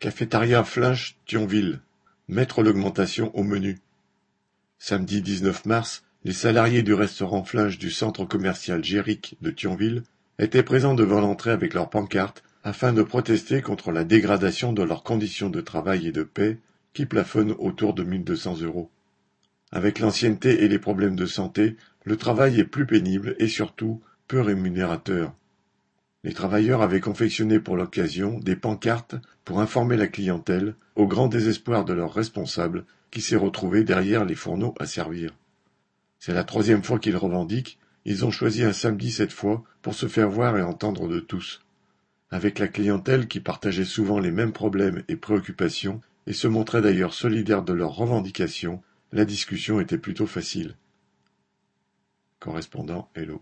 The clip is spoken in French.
Cafétéria Flinch Thionville: mettre l'augmentation au menu. Samedi 19 mars, les salariés du restaurant Flinch du centre commercial Géric de Thionville étaient présents devant l'entrée avec leurs pancartes afin de protester contre la dégradation de leurs conditions de travail et de paix qui plafonnent autour de 1200 euros. Avec l'ancienneté et les problèmes de santé, le travail est plus pénible et surtout peu rémunérateur. Les travailleurs avaient confectionné pour l'occasion des pancartes pour informer la clientèle, au grand désespoir de leurs responsables, qui s'est retrouvé derrière les fourneaux à servir. C'est la troisième fois qu'ils revendiquent, ils ont choisi un samedi cette fois pour se faire voir et entendre de tous. Avec la clientèle qui partageait souvent les mêmes problèmes et préoccupations et se montrait d'ailleurs solidaire de leurs revendications, la discussion était plutôt facile. Correspondant Hello.